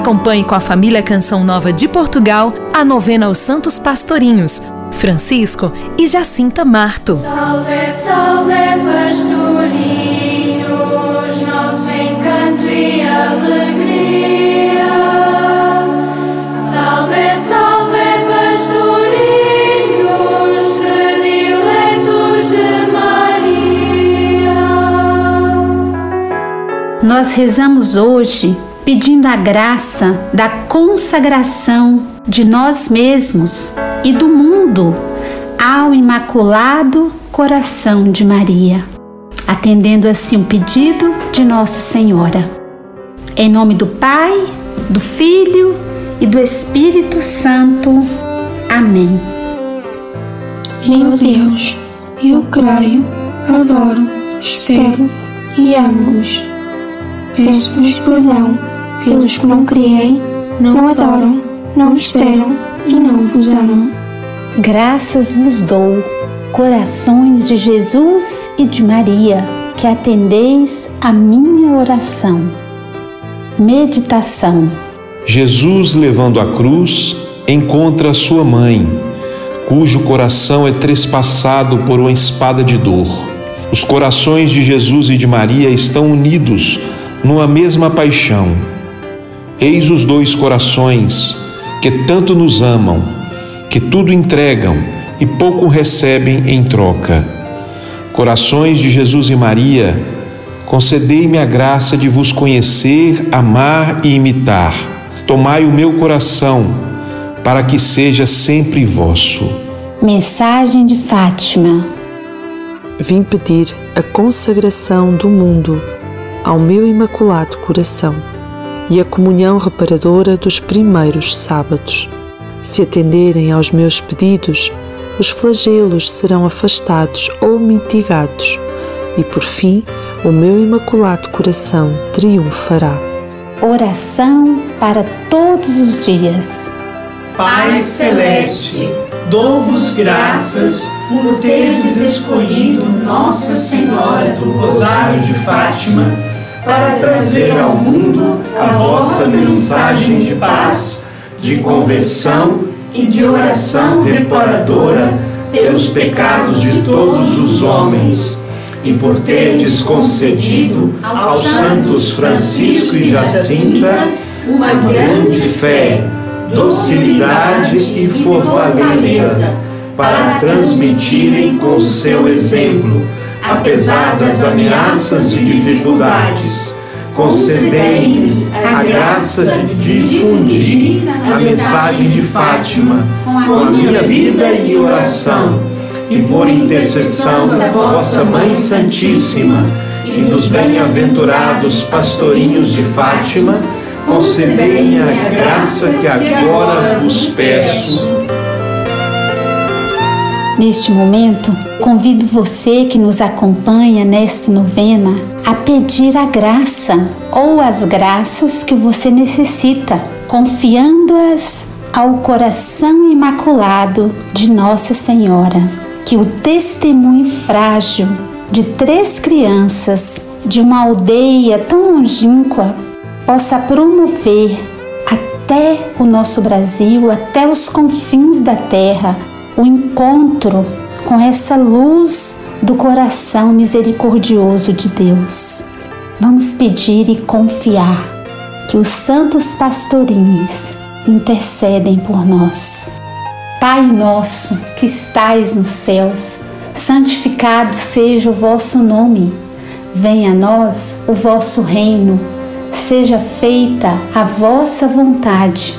Acompanhe com a família Canção Nova de Portugal a novena aos Santos Pastorinhos, Francisco e Jacinta Marto. Salve, salve, pastorinhos, nosso encanto e alegria. Salve, salve, pastorinhos, prediletos de Maria. Nós rezamos hoje pedindo a graça da consagração de nós mesmos e do mundo ao Imaculado Coração de Maria, atendendo assim o pedido de Nossa Senhora. Em nome do Pai, do Filho e do Espírito Santo. Amém. Meu Deus, eu creio, adoro, espero e amo-vos. Peço-vos perdão pelos que não criei, não adoram, não esperam e não vos amam. Graças vos dou, corações de Jesus e de Maria, que atendeis a minha oração. Meditação. Jesus, levando a cruz, encontra sua mãe, cujo coração é trespassado por uma espada de dor. Os corações de Jesus e de Maria estão unidos numa mesma paixão. Eis os dois corações que tanto nos amam, que tudo entregam e pouco recebem em troca. Corações de Jesus e Maria, concedei-me a graça de vos conhecer, amar e imitar. Tomai o meu coração, para que seja sempre vosso. Mensagem de Fátima. Vim pedir a consagração do mundo ao meu imaculado coração e a comunhão reparadora dos primeiros sábados. Se atenderem aos meus pedidos, os flagelos serão afastados ou mitigados, e por fim o meu imaculado coração triunfará. Oração para todos os dias. Pai Celeste, dou-vos graças por teres escolhido Nossa Senhora do Rosário de Fátima para trazer ao mundo a vossa mensagem de paz, de conversão e de oração reparadora pelos pecados de todos os homens, e por teres concedido aos santos Francisco e Jacinta uma grande fé, docilidade e fortaleza para transmitirem com seu exemplo apesar das ameaças e dificuldades. Concedei-me a graça de difundir a mensagem de Fátima com a minha vida e oração, e por intercessão da vossa Mãe Santíssima e dos bem-aventurados pastorinhos de Fátima, concedei-me a graça que agora vos peço. Neste momento, convido você que nos acompanha nesta novena a pedir a graça ou as graças que você necessita, confiando-as ao coração imaculado de Nossa Senhora. Que o testemunho frágil de três crianças de uma aldeia tão longínqua possa promover até o nosso Brasil, até os confins da terra, o encontro com essa luz do coração misericordioso de Deus. Vamos pedir e confiar que os santos pastorinhos intercedem por nós. Pai nosso que estais nos céus, santificado seja o vosso nome. Venha a nós o vosso reino. Seja feita a vossa vontade,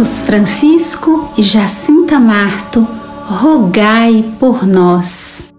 Santos Francisco e Jacinta Marto, rogai por nós.